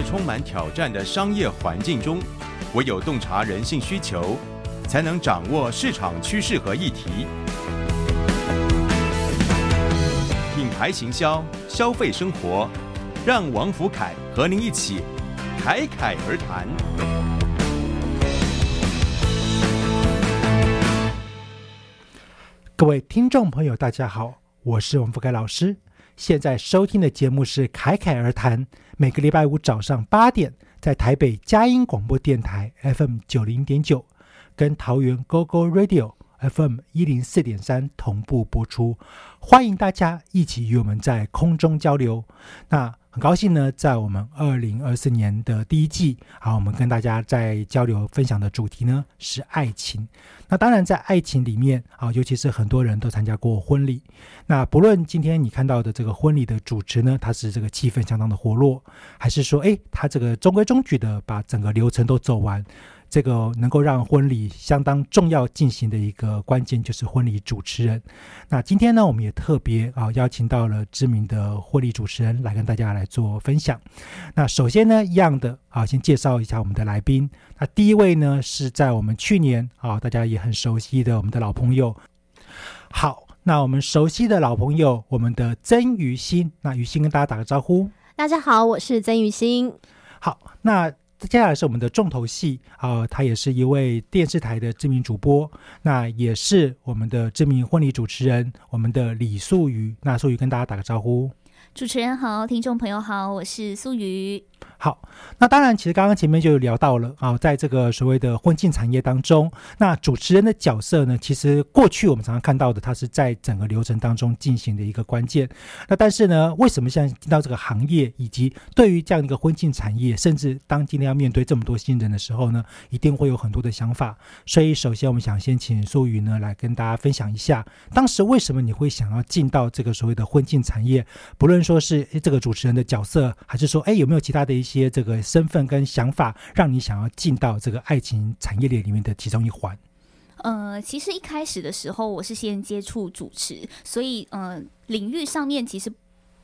这充满挑战的商业环境中，唯有洞察人性需求，才能掌握市场趋势和议题。品牌行销，消费生活，让王福凯和您一起侃侃而谈。各位听众朋友，大家好，我是王福凯老师。现在收听的节目是《侃侃而谈》，每个礼拜五早上八点，在台北佳音广播电台 FM 九零点九，跟桃园 GO GO Radio FM 一零四点三同步播出。欢迎大家一起与我们在空中交流。那很高兴呢，在我们二零二四年的第一季，好，我们跟大家在交流分享的主题呢是爱情。那当然，在爱情里面啊，尤其是很多人都参加过婚礼。那不论今天你看到的这个婚礼的主持呢，他是这个气氛相当的活络，还是说，哎，他这个中规中矩的把整个流程都走完。这个能够让婚礼相当重要进行的一个关键，就是婚礼主持人。那今天呢，我们也特别啊邀请到了知名的婚礼主持人来跟大家来做分享。那首先呢，一样的啊，先介绍一下我们的来宾。那第一位呢，是在我们去年啊，大家也很熟悉的我们的老朋友。好，那我们熟悉的老朋友，我们的曾于欣。那于欣跟大家打个招呼。大家好，我是曾于欣。好，那。接下来是我们的重头戏啊，他也是一位电视台的知名主播，那也是我们的知名婚礼主持人，我们的李素瑜。那素瑜跟大家打个招呼。主持人好，听众朋友好，我是素瑜。好，那当然，其实刚刚前面就聊到了啊，在这个所谓的婚庆产业当中，那主持人的角色呢，其实过去我们常常看到的，它是在整个流程当中进行的一个关键。那但是呢，为什么现在进到这个行业，以及对于这样一个婚庆产业，甚至当今天要面对这么多新人的时候呢，一定会有很多的想法。所以，首先我们想先请苏瑜呢来跟大家分享一下，当时为什么你会想要进到这个所谓的婚庆产业，不论。说是这个主持人的角色，还是说，哎，有没有其他的一些这个身份跟想法，让你想要进到这个爱情产业链里面的其中一环？呃，其实一开始的时候，我是先接触主持，所以，呃，领域上面其实。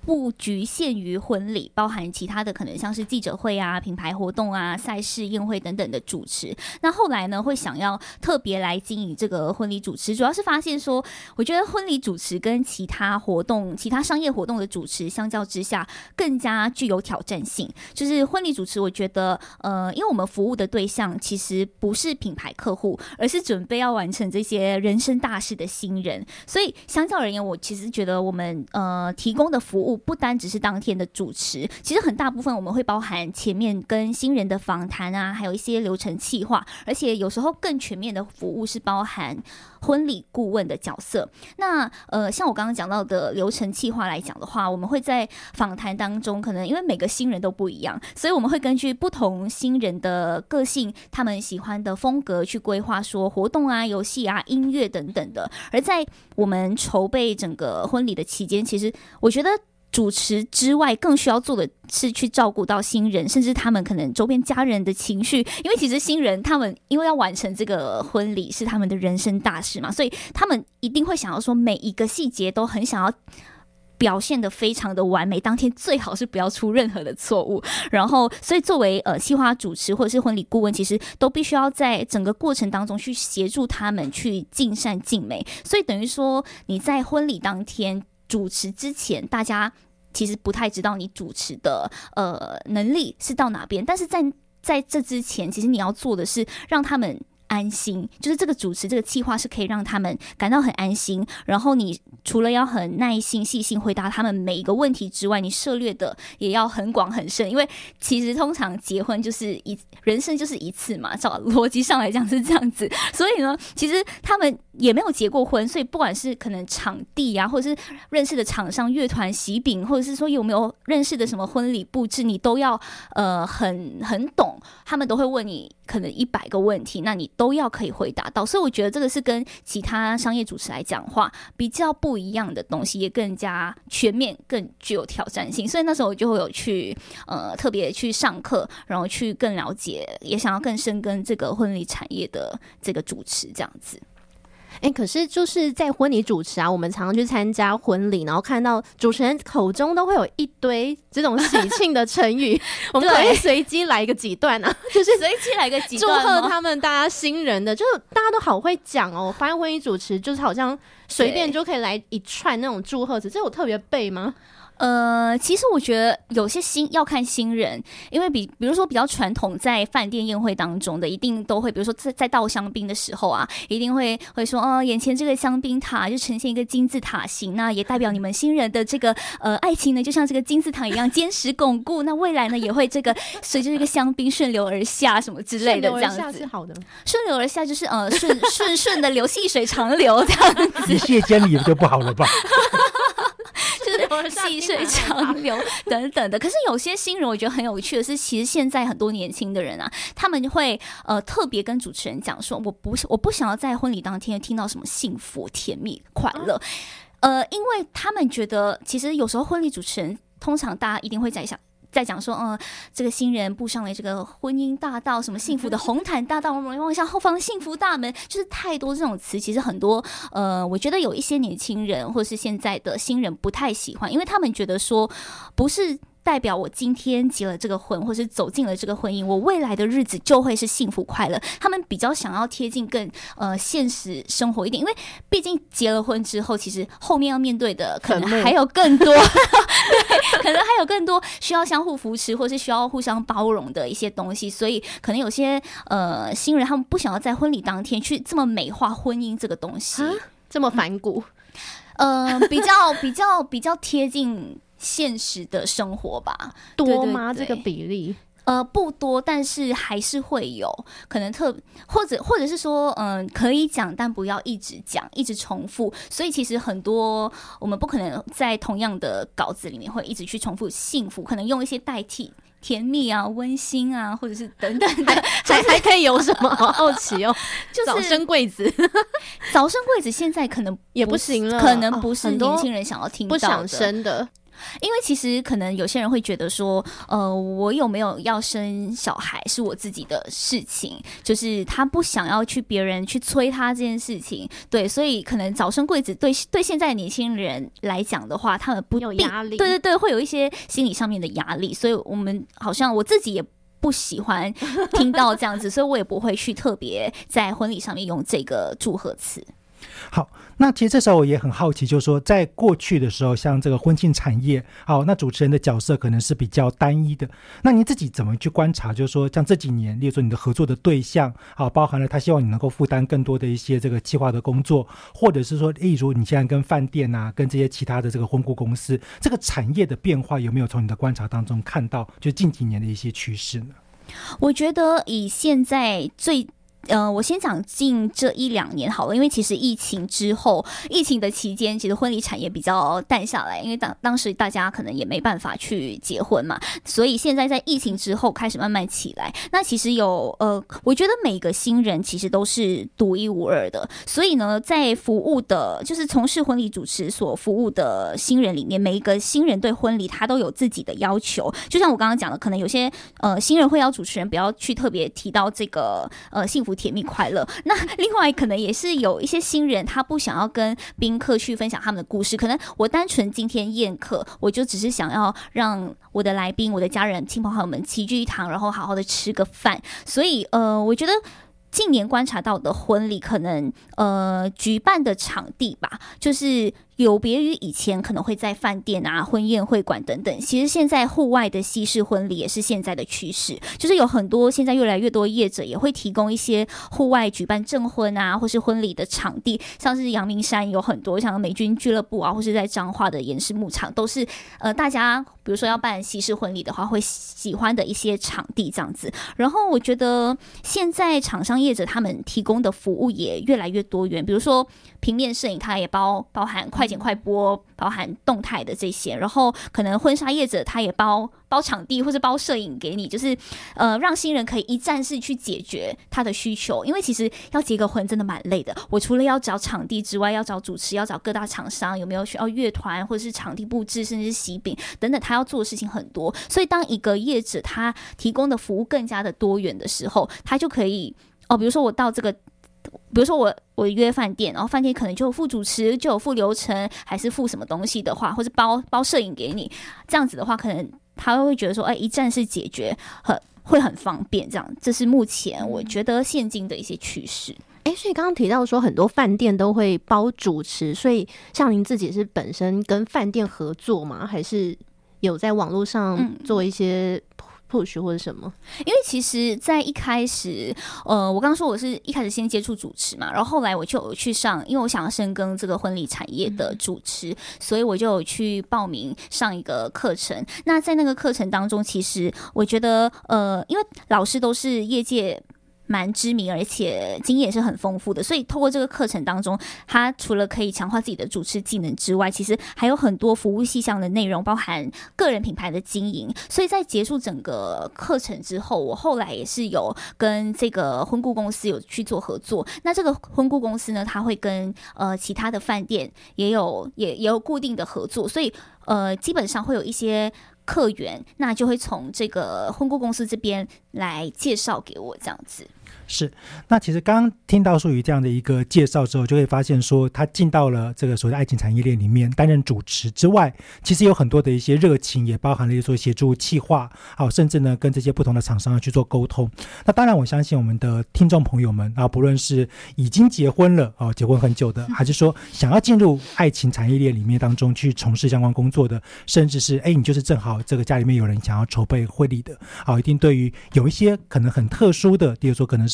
不局限于婚礼，包含其他的可能像是记者会啊、品牌活动啊、赛事宴会等等的主持。那后来呢，会想要特别来经营这个婚礼主持，主要是发现说，我觉得婚礼主持跟其他活动、其他商业活动的主持相较之下，更加具有挑战性。就是婚礼主持，我觉得，呃，因为我们服务的对象其实不是品牌客户，而是准备要完成这些人生大事的新人，所以相较而言，我其实觉得我们呃提供的服务。不单只是当天的主持，其实很大部分我们会包含前面跟新人的访谈啊，还有一些流程企划，而且有时候更全面的服务是包含婚礼顾问的角色。那呃，像我刚刚讲到的流程企划来讲的话，我们会在访谈当中，可能因为每个新人都不一样，所以我们会根据不同新人的个性、他们喜欢的风格去规划说活动啊、游戏啊、音乐等等的。而在我们筹备整个婚礼的期间，其实我觉得。主持之外，更需要做的是去照顾到新人，甚至他们可能周边家人的情绪。因为其实新人他们因为要完成这个婚礼是他们的人生大事嘛，所以他们一定会想要说每一个细节都很想要表现的非常的完美。当天最好是不要出任何的错误。然后，所以作为呃计划主持或者是婚礼顾问，其实都必须要在整个过程当中去协助他们去尽善尽美。所以等于说你在婚礼当天主持之前，大家。其实不太知道你主持的呃能力是到哪边，但是在在这之前，其实你要做的是让他们安心，就是这个主持这个计划是可以让他们感到很安心。然后你除了要很耐心、细心回答他们每一个问题之外，你涉猎的也要很广很深。因为其实通常结婚就是一人生就是一次嘛，照逻辑上来讲是这样子。所以呢，其实他们也没有结过婚，所以不管是可能场地啊，或者是认识的厂商、乐团、喜饼，或者是说有没有认识的什么婚礼布置，你都要呃很很懂。他们都会问你可能一百个问题，那你都都要可以回答到。所以我觉得这个是跟其他商业主持来讲话比较不一样的东西，也更加全面、更具有挑战性。所以那时候我就会有去呃特别去上课，然后去更了解，也想要更深耕这个婚礼产业的这个主持这样子。哎，可是就是在婚礼主持啊，我们常常去参加婚礼，然后看到主持人口中都会有一堆这种喜庆的成语，我们可以 随机来个几段啊，就是随机来个几段祝贺他们大家新人的，就是大家都好会讲哦。我发现婚礼主持就是好像随便就可以来一串那种祝贺词，这有特别背吗？呃，其实我觉得有些新要看新人，因为比比如说比较传统，在饭店宴会当中的，一定都会，比如说在在倒香槟的时候啊，一定会会说，哦，眼前这个香槟塔就呈现一个金字塔形，那也代表你们新人的这个呃爱情呢，就像这个金字塔一样坚实巩固，那未来呢也会这个随着这个香槟顺流而下什么之类的这样子，是好的，顺流而下就是呃顺顺顺的流，细水长流这样子，一泻千里就不好了吧？就是细水 长流 等等的，可是有些新人我觉得很有趣的是，其实现在很多年轻的人啊，他们会呃特别跟主持人讲说，我不我不想要在婚礼当天听到什么幸福、甜蜜、快乐，呃，因为他们觉得其实有时候婚礼主持人通常大家一定会在想。在讲说，嗯，这个新人步上了这个婚姻大道，什么幸福的红毯大道，我们望向后方幸福大门，就是太多这种词。其实很多，呃，我觉得有一些年轻人或是现在的新人不太喜欢，因为他们觉得说，不是。代表我今天结了这个婚，或是走进了这个婚姻，我未来的日子就会是幸福快乐。他们比较想要贴近更呃现实生活一点，因为毕竟结了婚之后，其实后面要面对的可能还有更多，对，可能还有更多需要相互扶持，或是需要互相包容的一些东西。所以，可能有些呃新人他们不想要在婚礼当天去这么美化婚姻这个东西，这么反骨，呃，比较比较比较贴近。现实的生活吧，多吗？这个比例呃不多，但是还是会有可能特或者或者是说嗯可以讲，但不要一直讲，一直重复。所以其实很多我们不可能在同样的稿子里面会一直去重复幸福，可能用一些代替甜蜜啊、温馨啊，或者是等等的，还还可以有什么？好奇哦，就是 早生贵子，早生贵子现在可能也不行了，可能不是年轻人想要听不想生的。因为其实可能有些人会觉得说，呃，我有没有要生小孩是我自己的事情，就是他不想要去别人去催他这件事情，对，所以可能早生贵子对对现在年轻人来讲的话，他们不有压力，对对对，会有一些心理上面的压力，所以我们好像我自己也不喜欢听到这样子，所以我也不会去特别在婚礼上面用这个祝贺词。好，那其实这时候我也很好奇，就是说，在过去的时候，像这个婚庆产业，好，那主持人的角色可能是比较单一的。那您自己怎么去观察？就是说，像这几年，例如说你的合作的对象，好，包含了他希望你能够负担更多的一些这个计划的工作，或者是说，例如你现在跟饭店啊，跟这些其他的这个婚顾公司，这个产业的变化有没有从你的观察当中看到？就近几年的一些趋势呢？我觉得以现在最。呃，我先讲近这一两年好了，因为其实疫情之后，疫情的期间，其实婚礼产业比较淡下来，因为当当时大家可能也没办法去结婚嘛，所以现在在疫情之后开始慢慢起来。那其实有呃，我觉得每个新人其实都是独一无二的，所以呢，在服务的，就是从事婚礼主持所服务的新人里面，每一个新人对婚礼他都有自己的要求。就像我刚刚讲的，可能有些呃新人会要主持人不要去特别提到这个呃幸福。甜蜜快乐。那另外可能也是有一些新人，他不想要跟宾客去分享他们的故事。可能我单纯今天宴客，我就只是想要让我的来宾、我的家人、亲朋好友们齐聚一堂，然后好好的吃个饭。所以，呃，我觉得近年观察到的婚礼，可能呃举办的场地吧，就是有别于以前可能会在饭店啊、婚宴会馆等等，其实现在户外的西式婚礼也是现在的趋势，就是有很多现在越来越多业者也会提供一些户外举办证婚啊，或是婚礼的场地，像是阳明山有很多像美军俱乐部啊，或是在彰化的岩石牧场，都是呃大家比如说要办西式婚礼的话会喜欢的一些场地这样子。然后我觉得现在厂商业者他们提供的服务也越来越多元，比如说平面摄影，它也包包含快快剪快播，包含动态的这些。然后可能婚纱业者他也包包场地或者包摄影给你，就是呃让新人可以一站式去解决他的需求。因为其实要结个婚真的蛮累的，我除了要找场地之外，要找主持，要找各大厂商有没有需要乐团或者是场地布置，甚至是喜饼等等，他要做的事情很多。所以当一个业者他提供的服务更加的多元的时候，他就可以哦，比如说我到这个。比如说我我约饭店，然后饭店可能就有付主持，就有付流程，还是付什么东西的话，或者包包摄影给你，这样子的话，可能他会觉得说，哎，一站式解决很会很方便，这样，这是目前我觉得现今的一些趋势。哎，所以刚刚提到说很多饭店都会包主持，所以像您自己是本身跟饭店合作吗？还是有在网络上做一些？或许或者什么？因为其实，在一开始，呃，我刚刚说我是一开始先接触主持嘛，然后后来我就有去上，因为我想要深耕这个婚礼产业的主持，所以我就有去报名上一个课程。那在那个课程当中，其实我觉得，呃，因为老师都是业界。蛮知名，而且经验是很丰富的，所以透过这个课程当中，他除了可以强化自己的主持技能之外，其实还有很多服务细项的内容，包含个人品牌的经营。所以在结束整个课程之后，我后来也是有跟这个婚顾公司有去做合作。那这个婚顾公司呢，他会跟呃其他的饭店也有也也有固定的合作，所以呃基本上会有一些。客源，那就会从这个婚顾公司这边来介绍给我这样子。是，那其实刚刚听到淑宇这样的一个介绍之后，就会发现说，他进到了这个所谓的爱情产业链里面担任主持之外，其实有很多的一些热情，也包含了一说协助企划，好，甚至呢跟这些不同的厂商去做沟通。那当然，我相信我们的听众朋友们啊，不论是已经结婚了啊，结婚很久的，还是说想要进入爱情产业链里面当中去从事相关工作的，甚至是哎，你就是正好这个家里面有人想要筹备婚礼的，好，一定对于有一些可能很特殊的，比如说可能是。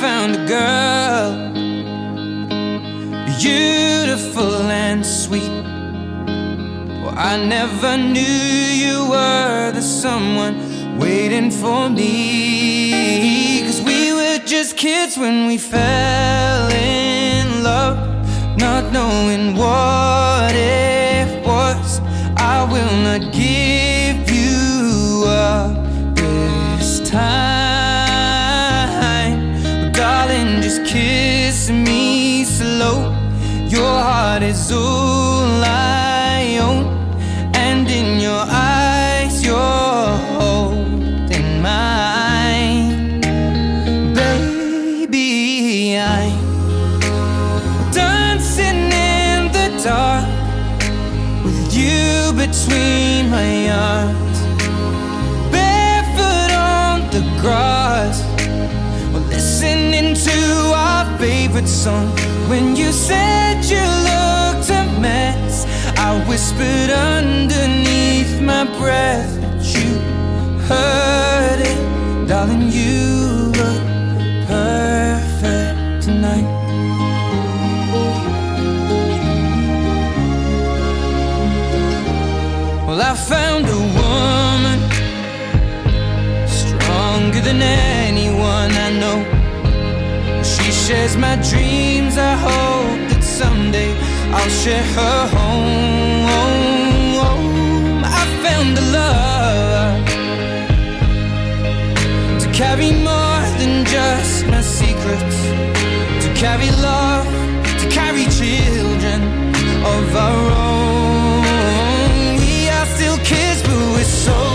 found a girl, beautiful and sweet. Well, I never knew you were the someone waiting for me. Cause we were just kids when we fell in love, not knowing what it all I own, and in your eyes, you're holding mine. Baby, I'm dancing in the dark with you between my arms, barefoot on the grass listening to our favorite song. When you said you mess, I whispered underneath my breath that you heard it, darling. You look perfect tonight. Well, I found a woman stronger than anyone I know She shares my dreams. I hope that someday I'll share her home. I found a love to carry more than just my secrets, to carry love, to carry children of our own. We are still kids, but we're so.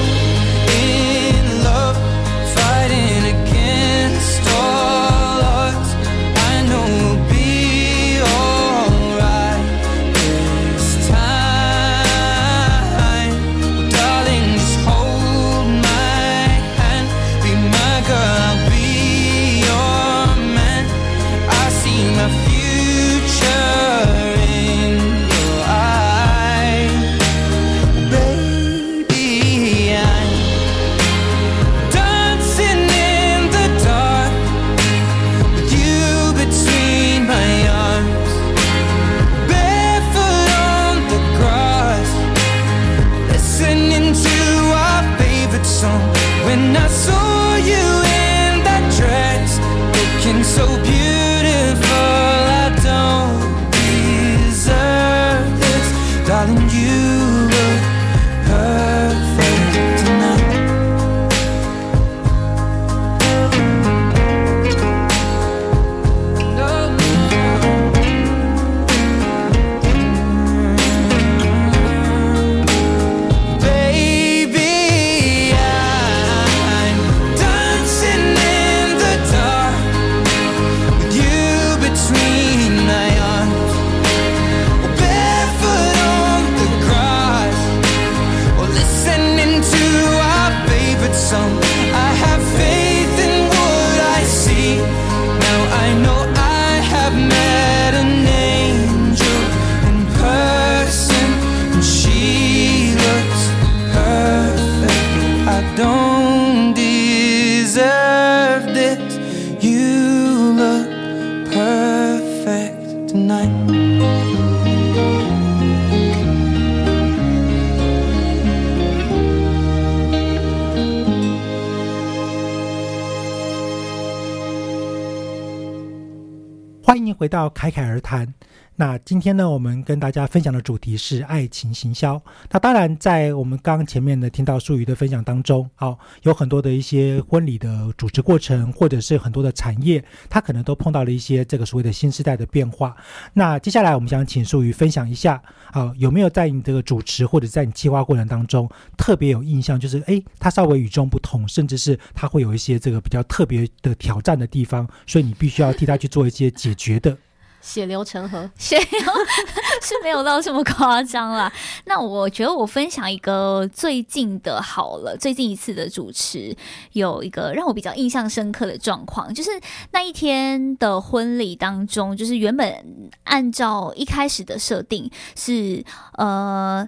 回到侃侃而谈。那今天呢，我们跟大家分享的主题是爱情行销。那当然，在我们刚刚前面的听到术语的分享当中，好、有很多的一些婚礼的主持过程，或者是很多的产业，它可能都碰到了一些这个所谓的新时代的变化。那接下来，我们想请术语分享一下，啊、有没有在你这个主持或者在你计划过程当中特别有印象，就是诶，它稍微与众不同，甚至是它会有一些这个比较特别的挑战的地方，所以你必须要替他去做一些解决的。血流成河，血流 是没有到这么夸张啦。那我觉得我分享一个最近的好了，最近一次的主持有一个让我比较印象深刻的状况，就是那一天的婚礼当中，就是原本按照一开始的设定是呃。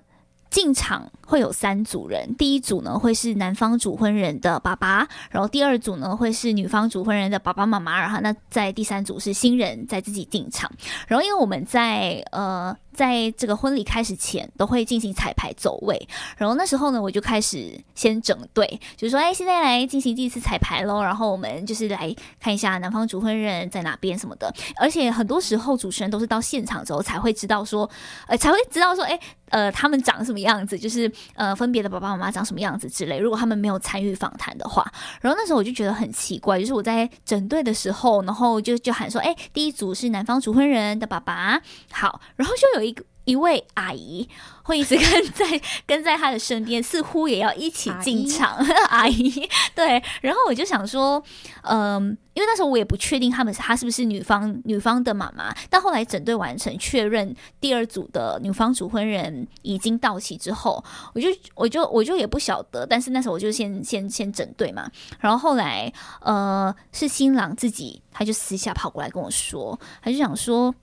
进场会有三组人，第一组呢会是男方主婚人的爸爸，然后第二组呢会是女方主婚人的爸爸妈妈，然后那在第三组是新人在自己进场。然后因为我们在呃在这个婚礼开始前都会进行彩排走位，然后那时候呢我就开始先整队，就是说哎现在来进行第一次彩排喽，然后我们就是来看一下男方主婚人在哪边什么的，而且很多时候主持人都是到现场之后才会知道说，呃才会知道说哎呃他们长什么样子，就是呃分别的爸爸妈妈长什么样子之类，如果他们没有参与访谈的话，然后那时候我就觉得很奇怪，就是我在整队的时候，然后就就喊说，哎，第一组是男方主婚人的爸爸，好，然后就有一个一位阿姨会一直跟在跟在他的身边，似乎也要一起进场，阿姨。对，然后我就想说，嗯、因为那时候我也不确定他们她是不是女方女方的妈妈，但后来整队完成确认第二组的女方主婚人已经到齐之后，我就我就我就也不晓得，但是那时候我就先先先整队嘛，然后后来呃是新郎自己他就私下跑过来跟我说，他就想说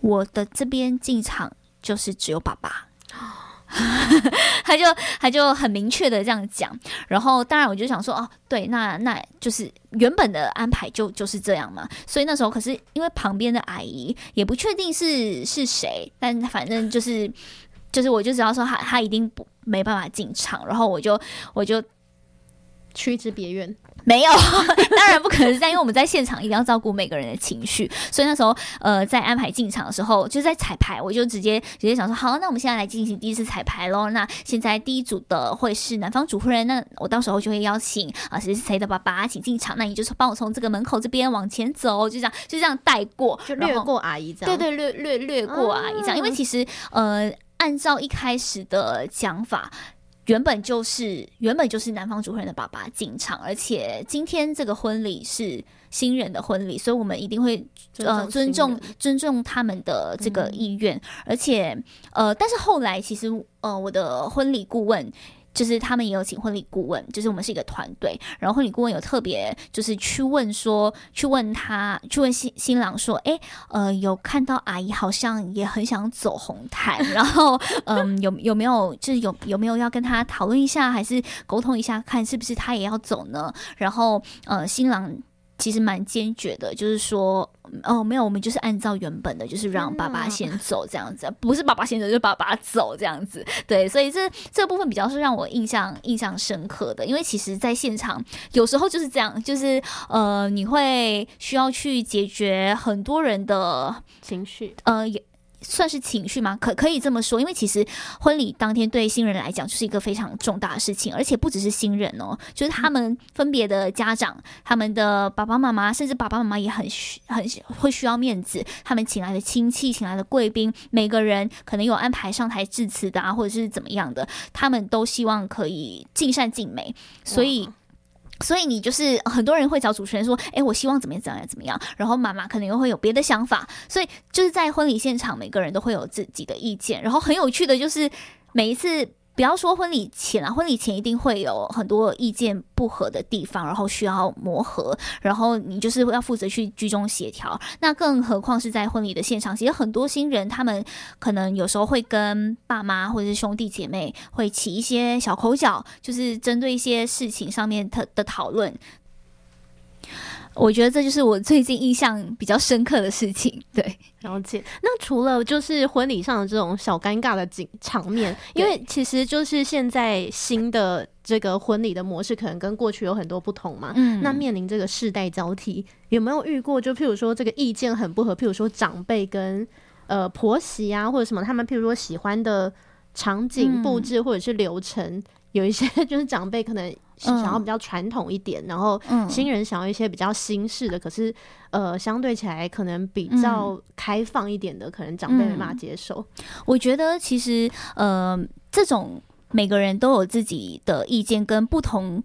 我的这边进场就是只有爸爸。他就他就很明确的这样讲，然后当然我就想说，哦，对，那那就是原本的安排就就是这样嘛。所以那时候可是因为旁边的阿姨也不确定是是谁，但反正就是就是我就知道说他他一定不没办法进场，然后我就我就屈之别院。没有，当然不可能是这样，因为我们在现场一定要照顾每个人的情绪，所以那时候呃在安排进场的时候，就在彩排，我就直接直接想说，好，那我们现在来进行第一次彩排喽。那现在第一组的会是男方主婚人，那我到时候就会邀请啊谁是谁的爸爸请进场，那你就是帮我从这个门口这边往前走，就这样就这样带过，就略过阿姨这样。对对，略略略过阿姨，这样，因为其实呃，按照一开始的讲法。原本就是原本就是男方主婚人的爸爸进场，而且今天这个婚礼是新人的婚礼，所以我们一定会呃尊重尊重他们的这个嗯意愿，而且呃，但是后来其实呃，我的婚礼顾问。就是他们也有请婚礼顾问，就是我们是一个团队，然后婚礼顾问有特别就是去问说，去问他，去问新新郎说，诶，呃，有看到阿姨好像也很想走红毯，然后嗯，有有没有就是有有没有要跟他讨论一下，还是沟通一下，看是不是他也要走呢？然后呃，新郎其实蛮坚决的，就是说，哦，没有，我们就是按照原本的，就是让爸爸先走这样子，不是爸爸先走，就是爸爸走这样子。对，所以这这部分比较是让我印象印象深刻的，因为其实在现场有时候就是这样，就是呃，你会需要去解决很多人的情绪，呃，也算是情绪吗？可可以这么说，因为其实婚礼当天对新人来讲就是一个非常重大的事情，而且不只是新人哦，就是他们分别的家长、他们的爸爸妈妈，甚至爸爸妈妈也很需很会需要面子，他们请来的亲戚、请来的贵宾，每个人可能有安排上台致辞的啊，或者是怎么样的，他们都希望可以尽善尽美，所以。所以你就是很多人会找主持人说，哎，我希望怎么样怎么样怎么样，然后妈妈可能又会有别的想法，所以就是在婚礼现场，每个人都会有自己的意见。然后很有趣的就是每一次，不要说婚礼前啊，婚礼前一定会有很多意见不合的地方，然后需要磨合，然后你就是要负责去居中协调。那更何况是在婚礼的现场，其实很多新人他们可能有时候会跟爸妈或者是兄弟姐妹会起一些小口角，就是针对一些事情上面的的讨论。我觉得这就是我最近印象比较深刻的事情。对，了解。那除了就是婚礼上的这种小尴尬的景场面，因为其实就是现在新的这个婚礼的模式可能跟过去有很多不同嘛。嗯那面临这个世代交替，有没有遇过？就譬如说这个意见很不合，譬如说长辈跟呃婆媳啊，或者什么，他们譬如说喜欢的场景嗯布置或者是流程，有一些 就是长辈可能想要比较传统一点，然后嗯新人想要一些比较新式的，可是呃相对起来可能比较开放一点的，可能长辈没办法接受。我觉得其实呃，这种每个人都有自己的意见，跟不同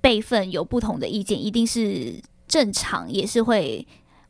辈分有不同的意见，一定是正常，也是会。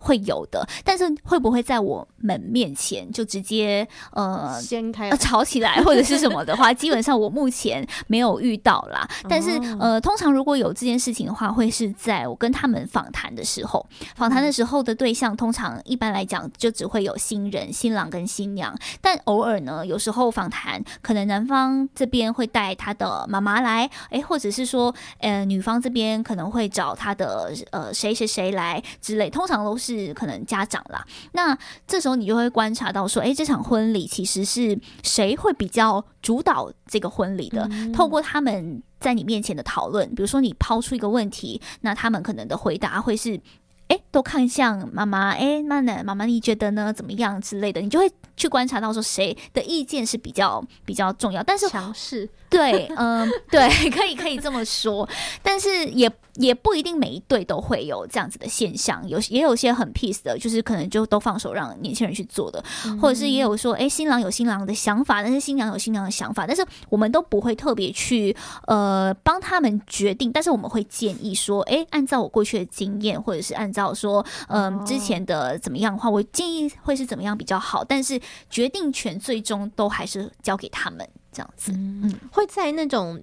会有的，但是会不会在我们面前就直接呃掀开呃吵起来或者是什么的话，基本上我目前没有遇到啦。但是哦。呃，通常如果有这件事情的话，会是在我跟他们访谈的时候，访谈的时候的对象通常一般来讲就只会有新人、新郎跟新娘，但偶尔呢，有时候访谈可能男方这边会带他的妈妈来，诶，或者是说呃女方这边可能会找他的呃谁谁谁来之类，通常都是可能家长啦。那这时候你就会观察到说，诶，这场婚礼其实是谁会比较主导这个婚礼的？透过他们在你面前的讨论，比如说你抛出一个问题，那他们可能的回答会是。哎，都看向妈妈，哎，那呢，妈妈你觉得呢？怎么样之类的，你就会去观察到说谁的意见是比较比较重要。但是强势，对，嗯，对，可以可以这么说，但是也也不一定每一对都会有这样子的现象，有也有些很 peace 的，就是可能就都放手让年轻人去做的，或者是也有说，哎，新郎有新郎的想法，但是新娘有新娘的想法，但是我们都不会特别去呃帮他们决定，但是我们会建议说，哎，按照我过去的经验，或者是按照说，嗯、之前的怎么样的话，我建议会是怎么样比较好，但是决定权最终都还是交给他们这样子。嗯会在那种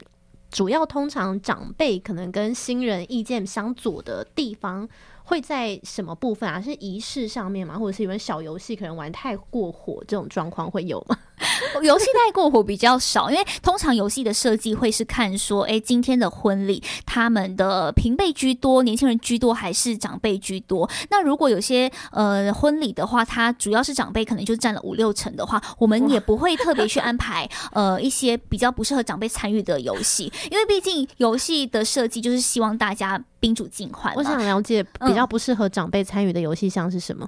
主要通常长辈可能跟新人意见相左的地方，会在什么部分啊？是仪式上面吗？或者是有人小游戏可能玩太过火这种状况会有吗？游戏太过火比较少，因为通常游戏的设计会是看说，哎，今天的婚礼他们的平辈居多，年轻人居多，还是长辈居多？那如果有些呃婚礼的话，它主要是长辈可能就占了五六成的话，我们也不会特别去安排呃一些比较不适合长辈参与的游戏，因为毕竟游戏的设计就是希望大家宾主尽欢。我想了解比较不适合长辈参与的游戏项是什么？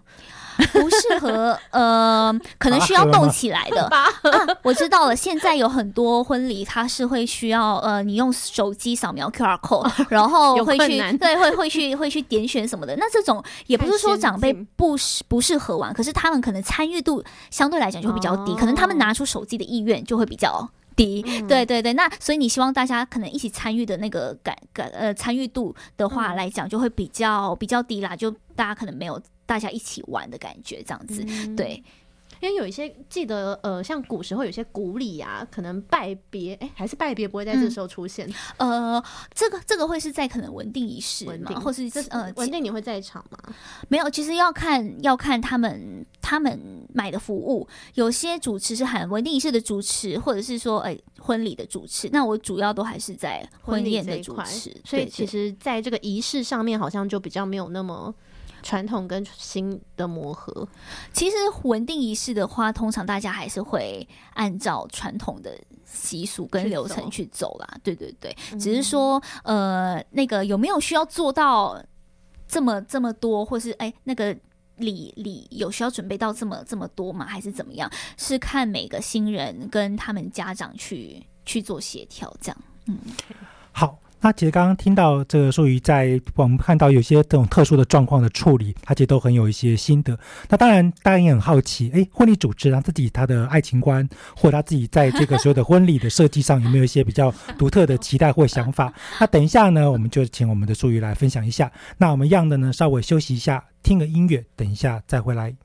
不适合，呃，可能需要动起来的。啊，我知道了。现在有很多婚礼，它是会需要呃，你用手机扫描 QR code，然后 会去对会会去会去点选什么的。那这种也不是说长辈不适不适合玩，可是他们可能参与度相对来讲就会比较低，哦可能他们拿出手机的意愿就会比较。低，嗯。对对对，那所以你希望大家可能一起参与的那个感感呃参与度的话嗯。来讲，就会比较比较低啦，就大家可能没有大家一起玩的感觉，这样子，嗯。对，因为有一些记得，呃，像古时候有些古礼啊，可能拜别，哎、还是拜别不会在这嗯时候出现。呃，这个这个会是在可能稳定仪式嘛，或是这呃稳定你会在场吗？没有，其实要看要看他们他们买的服务，有些主持是很稳定仪式的主持，或者是说哎、婚礼的主持，那我主要都还是在婚宴的主持，所以其实在这个仪式上面，好像就比较没有那么传统跟新的磨合。其实稳定仪式的话，通常大家还是会按照传统的习俗跟流程去走啦。对对对，只是说呃，那个有没有需要做到这么这么多，或是哎那个。礼礼有需要准备到这么这么多吗？还是怎么样？是看每个新人跟他们家长去去做协调，这样。嗯好，那其实刚刚听到这个淑仪在我们看到有些这种特殊的状况的处理，他其实都很有一些心得。那当然，大家也很好奇，诶，婚礼主持人他自己他的爱情观，或者他自己在这个所有的婚礼的设计上，有没有一些比较独特的期待或想法？那等一下呢，我们就请我们的淑仪来分享一下。那我们一样的呢，稍微休息一下，听个音乐，等一下再回来。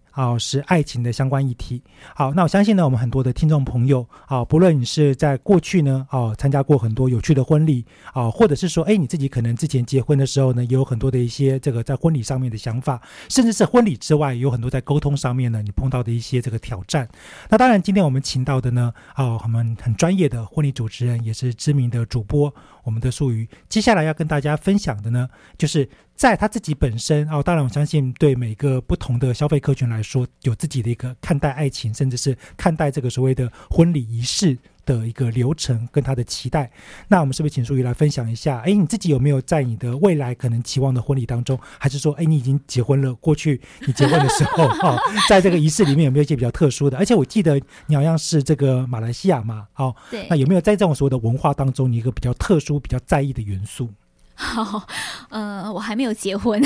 啊、是爱情的相关议题。好，那我相信呢，我们很多的听众朋友啊、不论你是在过去呢啊、参加过很多有趣的婚礼啊、或者是说，哎，你自己可能之前结婚的时候呢，也有很多的一些这个在婚礼上面的想法，甚至是婚礼之外，有很多在沟通上面呢，你碰到的一些这个挑战。那当然，今天我们请到的呢，啊、我们很专业的婚礼主持人，也是知名的主播，我们的术语。接下来要跟大家分享的呢，就是在他自己本身哦，当然我相信对每个不同的消费客群来说，有自己的一个看待爱情，甚至是看待这个所谓的婚礼仪式的一个流程跟他的期待。那我们是不是请淑瑜来分享一下？哎，你自己有没有在你的未来可能期望的婚礼当中，还是说，哎，你已经结婚了？过去你结婚的时候，哈、在这个仪式里面有没有一些比较特殊的？而且我记得你好像是这个马来西亚嘛，哦，对那有没有在这种所谓的文化当中，你一个比较特殊、比较在意的元素？好，呃，我还没有结婚，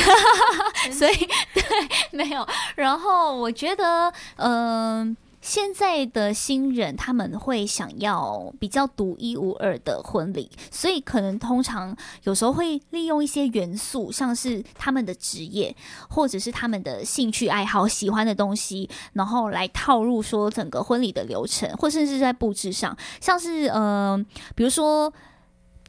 所以对没有。然后我觉得，嗯、现在的新人他们会想要比较独一无二的婚礼，所以可能通常有时候会利用一些元素，像是他们的职业或者是他们的兴趣爱好、喜欢的东西，然后来套入说整个婚礼的流程，或甚至是在布置上，像是呃，比如说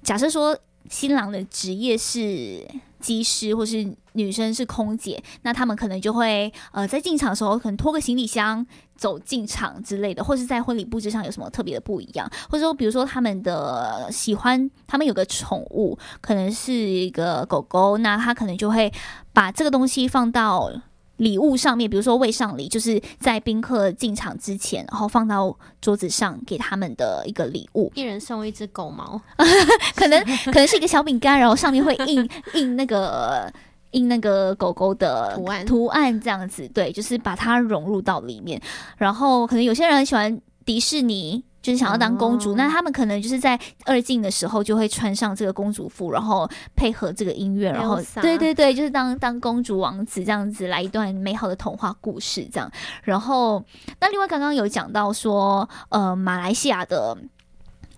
假设说新郎的职业是机师，或是女生是空姐，那他们可能就会呃在进场的时候可能拖个行李箱走进场之类的，或是在婚礼布置上有什么特别的不一样，或者说比如说他们的喜欢，他们有个宠物，可能是一个狗狗，那他可能就会把这个东西放到。礼物上面，比如说未上礼，就是在宾客进场之前，然后放到桌子上给他们的一个礼物。一人送一只狗毛，可能可能是一个小饼干，然后上面会印 印那个印那个狗狗的图案图案这样子，对，就是把它融入到里面。然后可能有些人很喜欢迪士尼。就是想要当公主，哦那他们可能就是在二进的时候就会穿上这个公主服，然后配合这个音乐，然后对对对，就是当当公主王子这样子来一段美好的童话故事这样。然后那另外刚刚有讲到说，呃，马来西亚的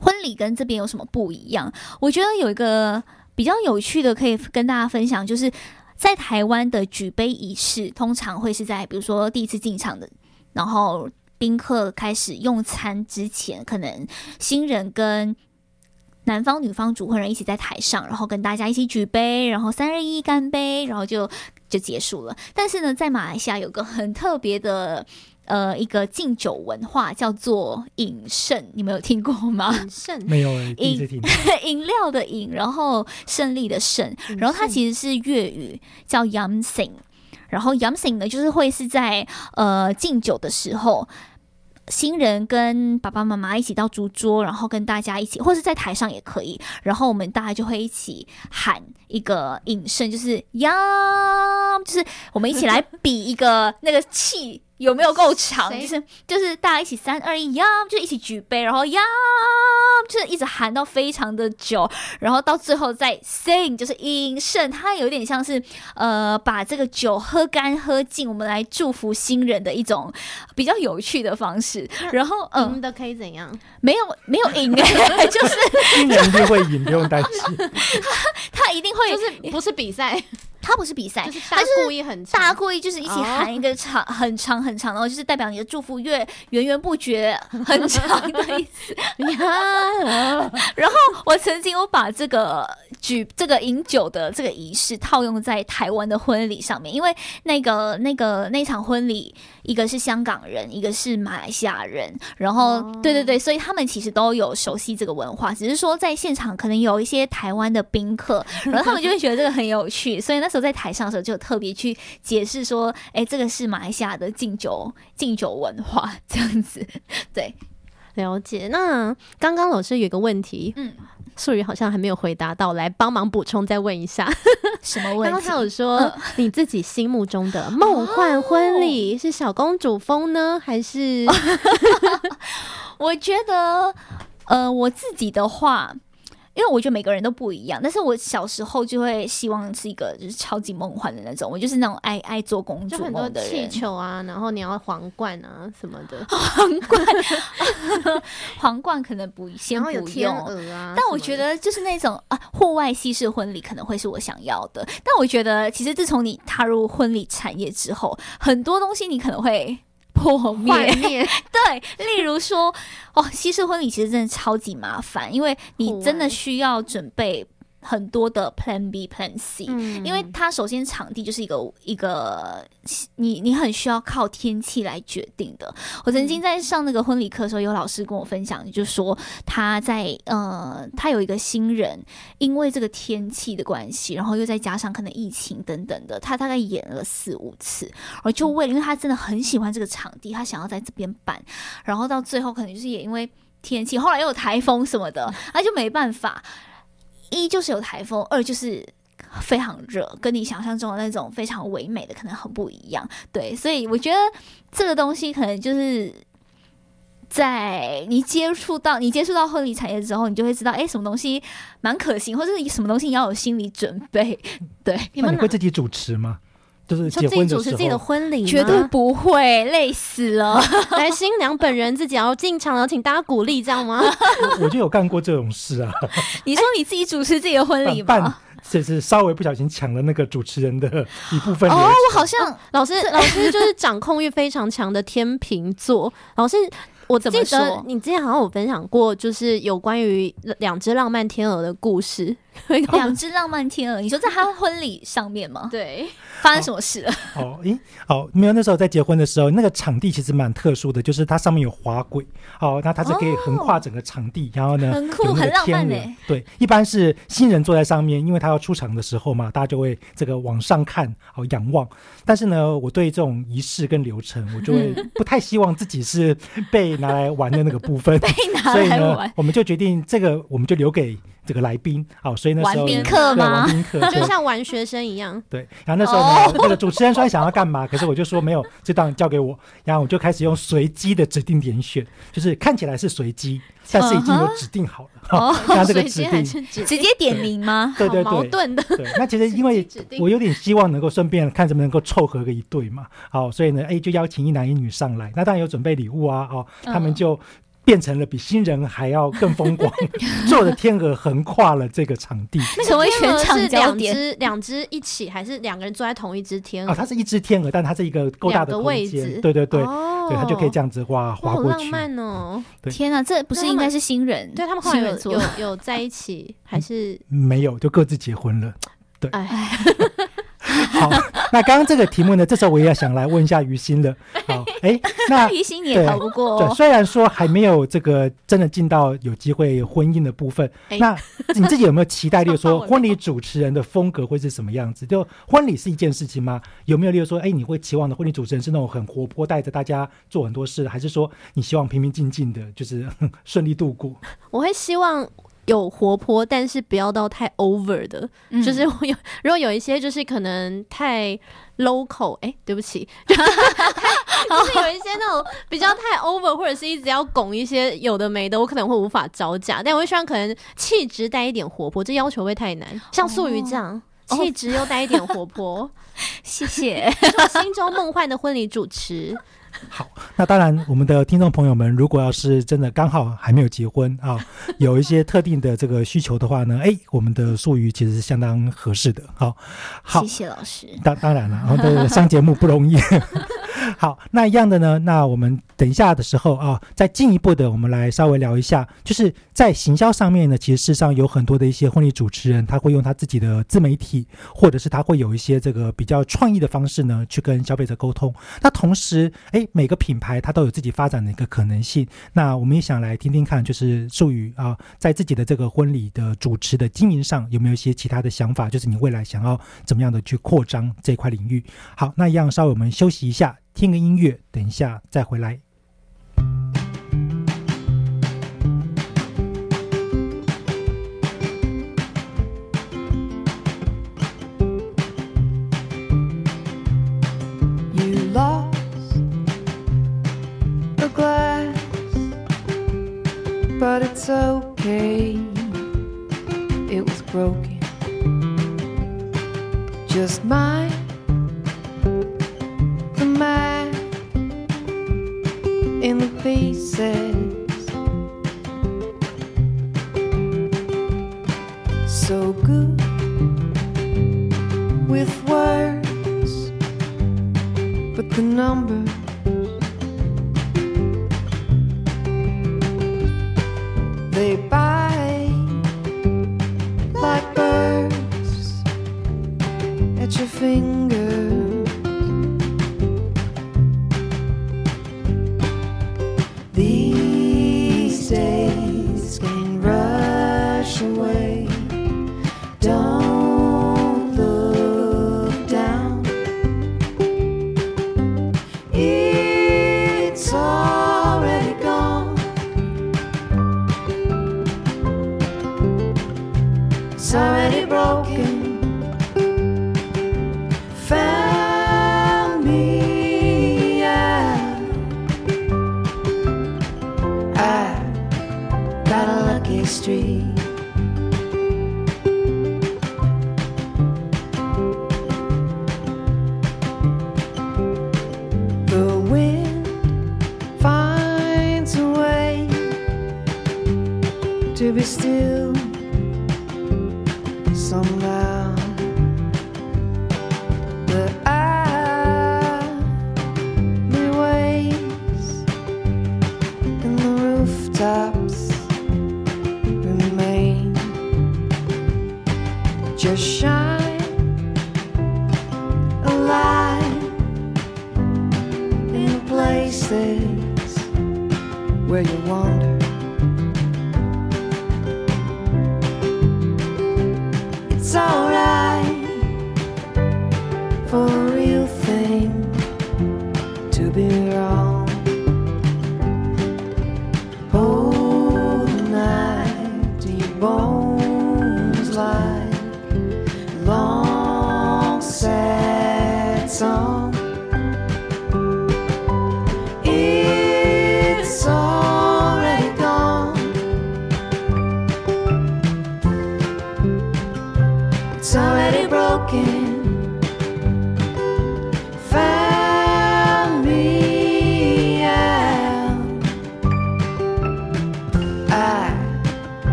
婚礼跟这边有什么不一样？我觉得有一个比较有趣的可以跟大家分享，就是在台湾的举杯仪式，通常会是在比如说第一次进场的，然后宾客开始用餐之前，可能新人跟男方、女方主婚人一起在台上，然后跟大家一起举杯，然后三二一干杯，然后就就结束了。但是呢，在马来西亚有个很特别的。呃，一个敬酒文化叫做饮胜，你们有听过吗？很盛。没有诶，第一次听到。饮料的饮，然后胜利的胜，然后它其实是粤语叫 yam sing，然后 yam sing 呢就是会是在呃敬酒的时候。新人跟爸爸妈妈一起到主桌，然后跟大家一起，或是在台上也可以。然后我们大家就会一起喊一个引胜，就是呀，就是我们一起来比一个那个气有没有够长，谁就是就是大家一起三二一呀，就一起举杯，然后呀，就是一直喊到非常的久，然后到最后再 sing，就是饮胜，它有点像是呃把这个酒喝干喝尽，我们来祝福新人的一种比较有趣的方式。然后嗯，赢的可以怎样？没有没有赢哎，就是新人一定会赢，不用担心。他一定会，就是不是比赛，他不是比赛，就是大他是故意很大家故意就是一起喊一个长、很长很长，然后就是代表你的祝福越源源不绝、很长的意思。然后我曾经有把这个举这个饮酒的这个仪式套用在台湾的婚礼上面，因为那个那个那场婚礼，一个是香港人，一个是马来西亚人，然后、哦对对对，所以他们其实都有熟悉这个文化，只是说在现场可能有一些台湾的宾客，然后他们就会觉得这个很有趣，所以那时候在台上的时候就特别去解释说，哎，这个是马来西亚的敬酒敬酒文化这样子，对，了解。那刚刚老师有一个问题，嗯，素雨好像还没有回答到，来帮忙补充再问一下。什么问题？刚刚他有说你自己心目中的梦幻婚礼是小公主风呢，还是 我觉得，呃，我自己的话，因为我觉得每个人都不一样，但是我小时候就会希望是一个就是超级梦幻的那种，我就是那种爱爱做公主梦的人。球啊，然后你要皇冠啊什么的，皇冠，皇冠可能不先不用。但我觉得就是那种啊，户外西式婚礼可能会是我想要的。但我觉得，其实自从你踏入婚礼产业之后，很多东西你可能会破。灭，对，例如说，哦，西式婚礼其实真的超级麻烦，因为你真的需要准备很多的 Plan B、Plan C，、嗯。因为它首先场地就是一个一个你你很需要靠天气来决定的。我曾经在上那个婚礼课的时候，有老师跟我分享，就说他在呃，他有一个新人，因为这个天气的关系，然后又再加上可能疫情等等的，他大概演了四五次，而就为了，因为他真的很喜欢这个场地，他想要在这边办，然后到最后可能就是也因为天气，后来又有台风什么的，他就没办法。一就是有台风，二就是非常热，跟你想象中的那种非常唯美的可能很不一样。对，所以我觉得这个东西可能就是。在你接触到你接触到婚礼产业之后，你就会知道，哎，什么东西蛮可行，或者是什么东西你要有心理准备。对，你们会自己主持吗？就是就自己结婚的时主持自己的，婚礼，绝对不会累死了。来新娘本人自己要进场了，请大家鼓励，这样吗？我我就有干过这种事啊，你说你自己主持自己的婚礼办吗？就是稍微不小心抢了那个主持人的一部分哦，我好像老师，老师就是掌控欲非常强的天秤座。老师，我记怎么得你之前好像有分享过，就是有关于两只浪漫天鹅的故事。两 只浪漫天鹅，你说在他婚礼上面吗？对，发生什么事了？哦，咦，哦，没有，那时候在结婚的时候，那个场地其实蛮特殊的，就是它上面有滑轨，哦，那它是可以横跨整个场地，然后呢，很酷很浪漫天鹅欸对，一般是新人坐在上面，因为他要出场的时候嘛，大家就会这个往上看，哦，仰望。但是呢，我对这种仪式跟流程，我就会不太希望自己是被拿来玩的那个部分，被拿所以呢来玩，，我们就决定这个我们就留给这个来宾，好，所以那时候玩宾客吗对玩宾客，对就像玩学生一样。对，然后那时候哦呢，那个主持人说他想要干嘛，可是我就说没有，这档交给我。然后我就开始用随机的指定点选，就是看起来是随机，但是已经有指定好了。哦哈，那这个指定，直接点名吗？对对对矛对。盾的。对，那其实因为我有点希望能够顺便看怎么能够凑合个一对嘛，好，所以呢，哎，就邀请一男一女上来，那当然有准备礼物啊，哦，他们嗯就变成了比新人还要更风光，坐的天鹅横跨了这个场地，成为全场是焦点。两只两只一起，还是两个人坐在同一只天鹅？啊，它是一只天鹅，但它是一个够大的空置，对对对，哦对，它就可以这样子哇哇好浪滑过去。漫哦！对天哪，这不是应该是新人？对他们后来有有有在一起，还是没有，就各自结婚了。哎，好，那刚刚这个题目呢，这时候我也要想来问一下于心了。好，哎，那于心你也逃不过对，哦。虽然说还没有这个真的进到有机会婚姻的部分，哎那你自己有没有期待，例如说婚礼主持人的风格会是什么样子？就婚礼是一件事情吗？有没有例如说，哎，你会期望的婚礼主持人是那种很活泼，带着大家做很多事，还是说你希望平平静静的，就是 顺利度过？我会希望有活泼，但是不要到太 over 的，嗯。就是我有如果有一些就是可能太 local，哎、对不起，就是有一些那种比较太 over，或者是一直要拱一些有的没的，我可能会无法招架。但我会希望可能气质带一点活泼，这要求会太难，像素瑜这样。气质又带一点活泼，谢谢。做心中梦幻的婚礼主持，好，那当然，我们的听众朋友们，如果要是真的刚好还没有结婚啊，有一些特定的这个需求的话呢，哎，我们的术语其实是相当合适的。好，好谢，谢老师。当当然了，然后对上节目不容易。好，那一样的呢，那我们等一下的时候啊，再进一步的，我们来稍微聊一下，就是在行销上面呢，其实事实上有很多的一些婚礼主持人，他会用他自己的自媒体，或者是他会有一些这个比较创意的方式呢，去跟消费者沟通。那同时，哎，每个品牌它都有自己发展的一个可能性。那我们也想来听听看，就是术语啊，在自己的这个婚礼的主持的经营上，有没有一些其他的想法？就是你未来想要怎么样的去扩张这块领域？好，那一样稍微我们休息一下，听个音乐，等一下再回来。But it's okay, it was broken. Just mine. In the pieces. So good with words, but the numbers. They bite like birds at your finger.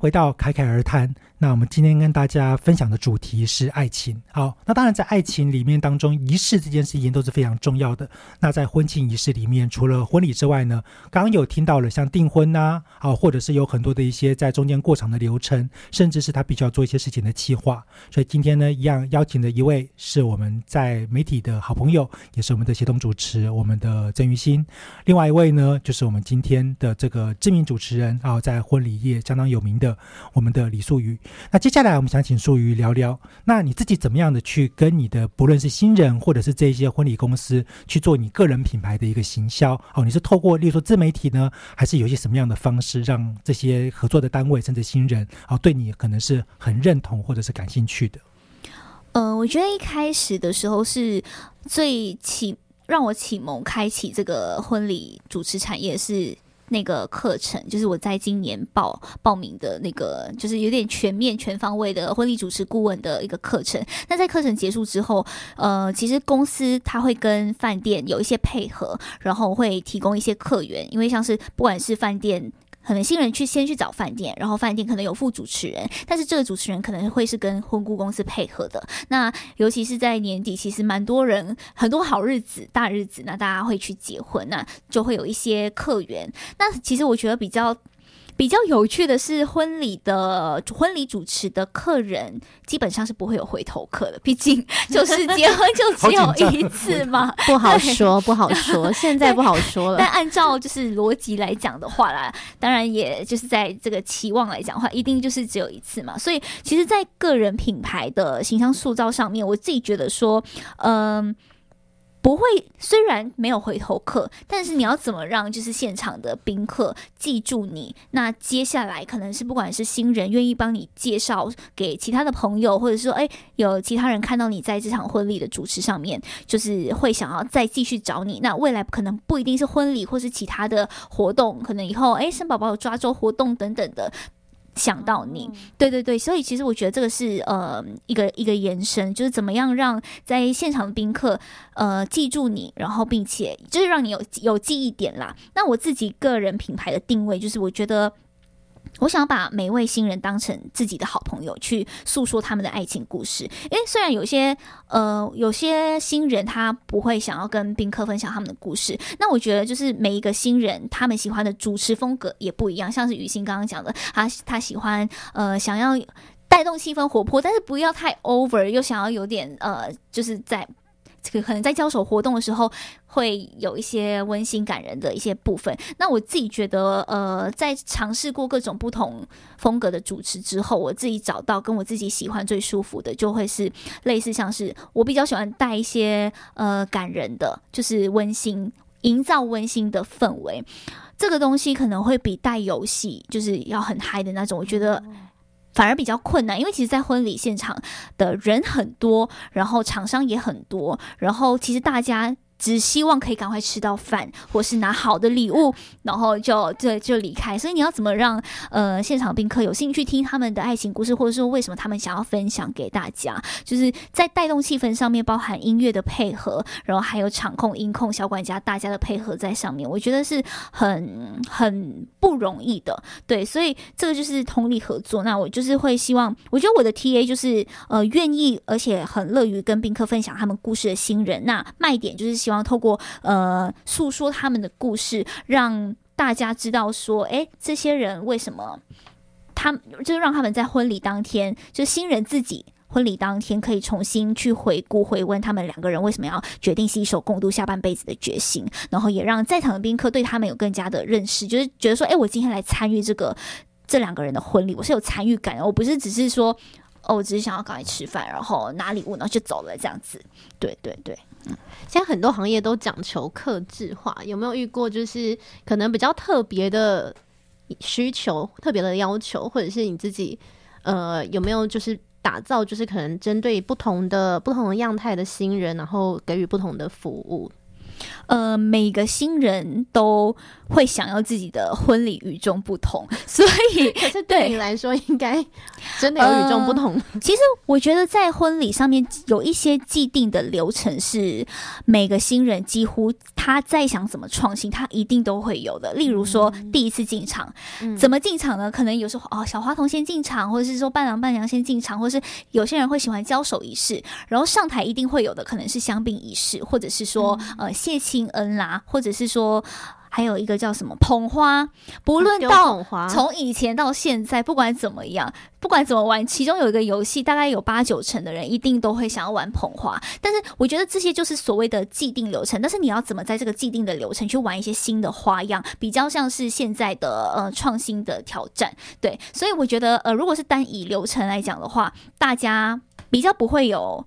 回到侃侃而谈。那我们今天跟大家分享的主题是爱情。好，那当然在爱情里面当中，仪式这件事情都是非常重要的。那在婚庆仪式里面，除了婚礼之外呢，刚刚有听到了像订婚呐、啊，或者是有很多的一些在中间过场的流程，甚至是他必须要做一些事情的计划。所以今天呢，一样邀请的一位是我们在媒体的好朋友，也是我们的协同主持，我们的郑于欣。另外一位呢，就是我们今天的这个知名主持人啊，在婚礼业相当有名的我们的李素瑜。那接下来我们想请素瑜聊聊，那你自己怎么样的去跟你的不论是新人或者是这些婚礼公司去做你个人品牌的一个行销？哦，你是透过例如说自媒体呢，还是有一些什么样的方式让这些合作的单位甚至新人哦对你可能是很认同或者是感兴趣的？呃，我觉得一开始的时候是最启让我启蒙开启这个婚礼主持产业是那个课程，就是我在今年报报名的那个，就是有点全面全方位的婚礼主持顾问的一个课程。那在课程结束之后，呃，其实公司他会跟饭店有一些配合，然后会提供一些客源，因为像是不管是饭店。可能新人去先去找饭店，然后饭店可能有副主持人，但是这个主持人可能会是跟婚顾公司配合的。那尤其是在年底，其实蛮多人很多好日子、大日子，那大家会去结婚，那就会有一些客源。那其实我觉得比较。比较有趣的是，婚礼的婚礼主持的客人基本上是不会有回头客的，毕竟就是结婚就只有一次嘛，不好说，不好说，现在不好说了。但按照就是逻辑来讲的话啦，当然也就是在这个期望来讲的话，一定就是只有一次嘛。所以其实，在个人品牌的形象塑造上面，我自己觉得说，嗯。不会，虽然没有回头客，但是你要怎么让就是现场的宾客记住你？那接下来可能是不管是新人愿意帮你介绍给其他的朋友，或者说，哎，有其他人看到你在这场婚礼的主持上面，就是会想要再继续找你。那未来可能不一定是婚礼，或是其他的活动，可能以后哎生宝宝有抓周活动等等的。想到你，对对对，所以其实我觉得这个是呃一个一个延伸，就是怎么样让在现场的宾客呃记住你，然后并且就是让你有有记忆点啦。那我自己个人品牌的定位，就是我觉得。我想把每位新人当成自己的好朋友，去诉说他们的爱情故事。因为虽然有些呃有些新人他不会想要跟宾客分享他们的故事，那我觉得就是每一个新人他们喜欢的主持风格也不一样。像是雨欣刚刚讲的，他他喜欢呃想要带动气氛活泼，但是不要太 over，又想要有点呃就是在。这个可能在交手活动的时候会有一些温馨感人的一些部分。那我自己觉得，呃，在尝试过各种不同风格的主持之后，我自己找到跟我自己喜欢最舒服的，就会是类似像是我比较喜欢带一些呃感人的，就是温馨，营造温馨的氛围。这个东西可能会比带游戏就是要很嗨的那种，我觉得。反而比较困难，因为其实，在婚礼现场的人很多，然后厂商也很多，然后其实大家。只希望可以赶快吃到饭，或是拿好的礼物，然后就就就离开。所以你要怎么让呃现场宾客有兴趣听他们的爱情故事，或者说为什么他们想要分享给大家？就是在带动气氛上面，包含音乐的配合，然后还有场控、音控、小管家大家的配合在上面，我觉得是很很不容易的。对，所以这个就是通力合作。那我就是会希望，我觉得我的 T A 就是呃愿意而且很乐于跟宾客分享他们故事的新人。那卖点就是希。希望透过呃诉说他们的故事，让大家知道说，哎，这些人为什么他们就是让他们在婚礼当天，就新人自己婚礼当天可以重新去回顾、回温他们两个人为什么要决定携手共度下半辈子的决心，然后也让在场的宾客对他们有更加的认识，就是觉得说，哎，我今天来参与这个这两个人的婚礼，我是有参与感的，我不是只是说，哦，我只是想要赶快吃饭，然后拿礼物，然后就走了这样子。对对对。现在很多行业都讲求克制化，有没有遇过就是可能比较特别的需求、特别的要求，或者是你自己呃有没有就是打造就是可能针对不同的不同的样态的新人，然后给予不同的服务？呃，每个新人都会想要自己的婚礼与众不同，所以 可是对你来说，应该真的有与众不同。其实我觉得在婚礼上面有一些既定的流程，是每个新人几乎他在想怎么创新，他一定都会有的。例如说，第一次进场，怎么进场呢？可能有时候哦，小花童先进场，或者是说伴郎伴娘先进场，或是有些人会喜欢交手仪式，然后上台一定会有的，可能是香槟仪式，或者是说呃。谢亲恩啦，或者是说还有一个叫什么捧花，不论到从以前到现在，不管怎么样，不管怎么玩，其中有一个游戏，大概有八九成的人一定都会想要玩捧花。但是我觉得这些就是所谓的既定流程，但是你要怎么在这个既定的流程去玩一些新的花样，比较像是现在的呃创新的挑战。对，所以我觉得呃，如果是单以流程来讲的话，大家比较不会有。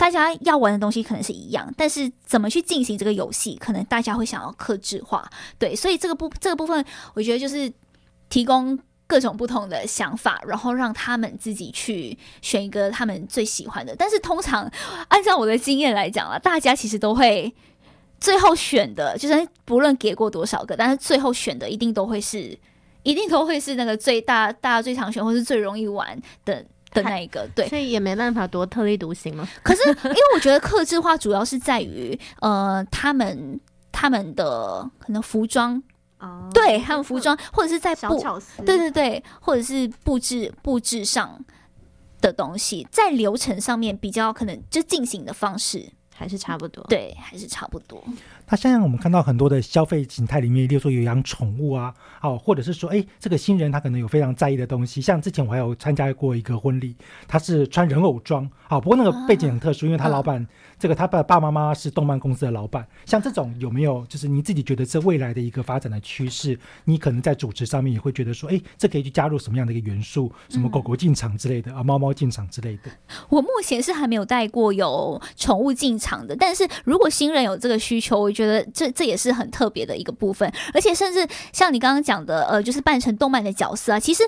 大家要玩的东西可能是一样，但是怎么去进行这个游戏，可能大家会想要克制化。对，所以这个部这个部分，我觉得就是提供各种不同的想法，然后让他们自己去选一个他们最喜欢的。但是通常按照我的经验来讲啊，大家其实都会最后选的，就是不论给过多少个，但是最后选的一定都会是，一定都会是那个最大大家最常选或是最容易玩的。的那一个对，所以也没办法多特立独行嘛。可是因为我觉得克制化主要是在于，呃，他们他们的可能服装哦，对，他们服装，或者是在布，对对对，或者是布置布置上的东西，在流程上面比较可能就进行的方式，还是差不多。，对，还是差不多。那现在我们看到很多的消费形态里面，例如说有养宠物啊，哦，或者是说，哎，这个新人他可能有非常在意的东西。像之前我还有参加过一个婚礼，他是穿人偶装，好、不过那个背景很特殊，因为他老板、这个他爸爸爸妈妈是动漫公司的老板。像这种有没有就是你自己觉得这未来的一个发展的趋势？你可能在主持上面也会觉得说，哎，这可以去加入什么样的一个元素？什么狗狗进场之类的啊，猫猫进场之类的。我目前是还没有带过有宠物进场的，但是如果新人有这个需求，我觉得这这也是很特别的一个部分，而且甚至像你刚刚讲的，呃，就是扮成动漫的角色啊，其实，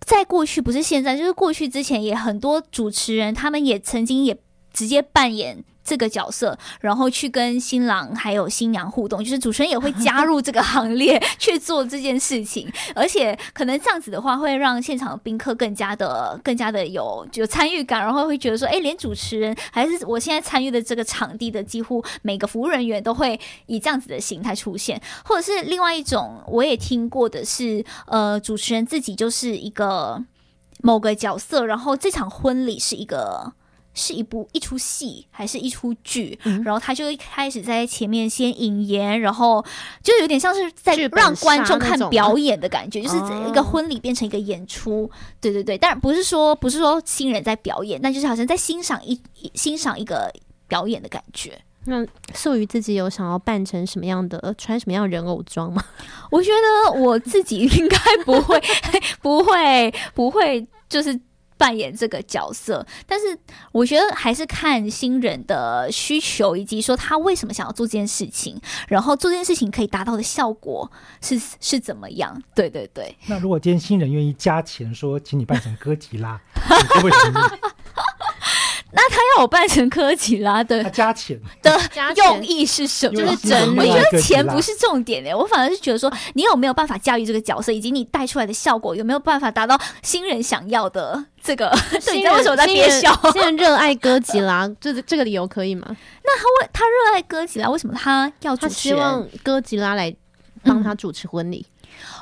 在过去不是现在，就是过去之前也很多主持人他们也曾经也直接扮演。这个角色，然后去跟新郎还有新娘互动，就是主持人也会加入这个行列 去做这件事情，而且可能这样子的话，会让现场的宾客更加的、更加的有有参与感，然后会觉得说，哎，连主持人还是我现在参与的这个场地的几乎每个服务人员都会以这样子的形态出现，或者是另外一种，我也听过的是，呃，主持人自己就是一个某个角色，然后这场婚礼是一个。是一部一出戏还是一出剧？嗯然后他就一开始在前面先引言，然后就有点像是在让观众看表演的感觉，就是哦一个婚礼变成一个演出。对对对，但不是说不是说新人在表演，但就是好像在欣赏一一欣赏一个表演的感觉。那素瑜自己有想要扮成什么样的、穿什么样人偶装吗？我觉得我自己应该不会，不会，不会，就是扮演这个角色。但是我觉得还是看新人的需求，以及说他为什么想要做这件事情，然后做这件事情可以达到的效果是是怎么样。对对对，那如果今天新人愿意加钱说，请你扮成哥吉拉，你会不会？那他要我扮成科吉拉的他加钱，的用意是什么？就是整理我觉得钱不是重点诶，我反而是觉得说，你有没有办法驾驭这个角色，以及你带出来的效果有没有办法达到新人想要的这个？对，你知道为什么我在憋笑？现在热爱哥吉拉，这这个理由可以吗？那他为他热爱哥吉拉，为什么他要主他持人？希望哥吉拉来帮他主持婚礼。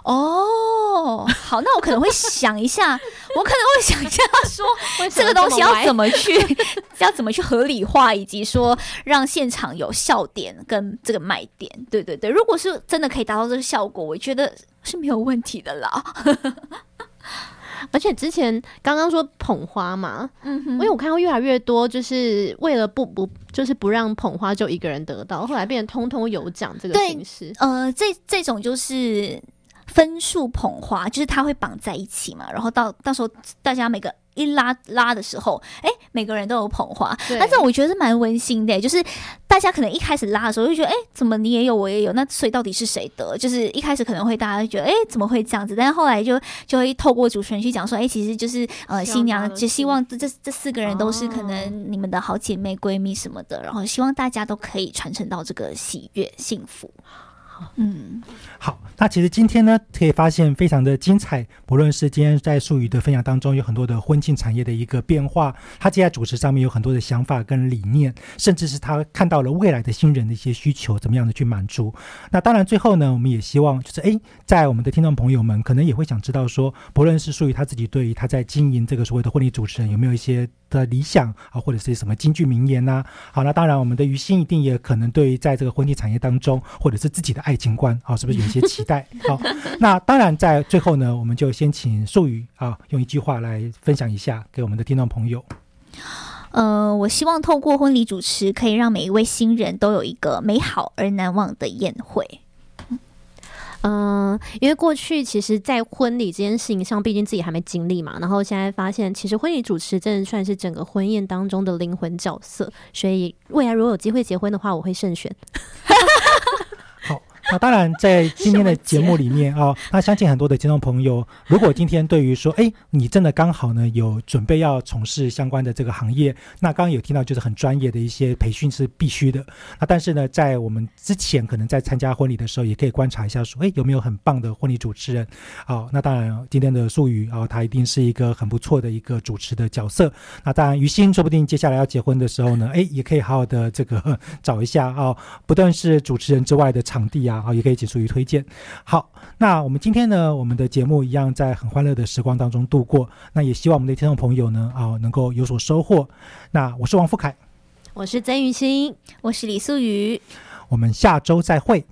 哦，好，那我可能会想一下，我可能会想一下说，这个东西要怎么么去，要怎么去合理化，以及说让现场有笑点跟这个卖点。对对对，如果是真的可以达到这个效果，我觉得是没有问题的啦。而且之前刚刚说捧花嘛，嗯哼因为我看到越来越多，就是为了不不就是不让捧花就一个人得到，后来变成通通有奖这个形式。呃，这这种就是分数捧花，就是它会绑在一起嘛，然后到到时候大家每个一拉拉的时候，哎，每个人都有捧花，对那这我觉得是蛮温馨的，就是大家可能一开始拉的时候就觉得，哎，怎么你也有我也有，那所以到底是谁得？就是一开始可能会大家会觉得，哎，怎么会这样子？但是后来就就会透过主持人去讲说，哎，其实就是呃新娘大家都就希望这这这四个人都是可哦能你们的好姐妹、闺蜜什么的，然后希望大家都可以传承到这个喜悦、幸福。嗯，好，那其实今天呢，可以发现非常的精彩。不论是今天在术语的分享当中，有很多的婚庆产业的一个变化，他接下来主持上面有很多的想法跟理念，甚至是他看到了未来的新人的一些需求，怎么样的去满足。那当然，最后呢，我们也希望就是，诶，在我们的听众朋友们可能也会想知道说，不论是术语他自己对于他在经营这个所谓的婚礼主持人有没有一些的理想啊，或者是什么金句名言呐、好，那当然，我们的于心一定也可能对于在这个婚庆产业当中，或者是自己的爱情观啊，是不是有一些期待？好，那当然在最后呢，我们就先请素语啊，用一句话来分享一下给我们的听众朋友。呃，我希望透过婚礼主持，可以让每一位新人都有一个美好而难忘的宴会。嗯，因为过去其实，在婚礼这件事情上，毕竟自己还没经历嘛，然后现在发现，其实婚礼主持真的算是整个婚宴当中的灵魂角色，所以未来如果有机会结婚的话，我会慎选。好，那当然，在今天的节目里面啊、那相信很多的听众朋友，如果今天对于说，哎，你真的刚好呢有准备要从事相关的这个行业，那刚刚有听到就是很专业的一些培训是必须的。那但是呢，在我们之前可能在参加婚礼的时候，也可以观察一下说，哎，有没有很棒的婚礼主持人？哦，那当然，今天的术语啊、他一定是一个很不错的一个主持的角色。那当然，于心说不定接下来要结婚的时候呢，哎，也可以好好的这个 找一下啊、不但是主持人之外的场地啊，啊，好，也可以请淑瑜推荐。好，那我们今天呢，我们的节目一样在很欢乐的时光当中度过。那也希望我们的听众朋友呢，啊，能够有所收获。那我是王富凯，我是曾雨欣。我是李素瑜。我们下周再会。